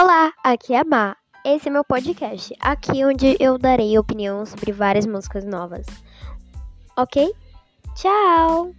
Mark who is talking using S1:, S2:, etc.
S1: Olá, aqui é a Má. Esse é meu podcast, aqui onde eu darei opinião sobre várias músicas novas. Ok? Tchau!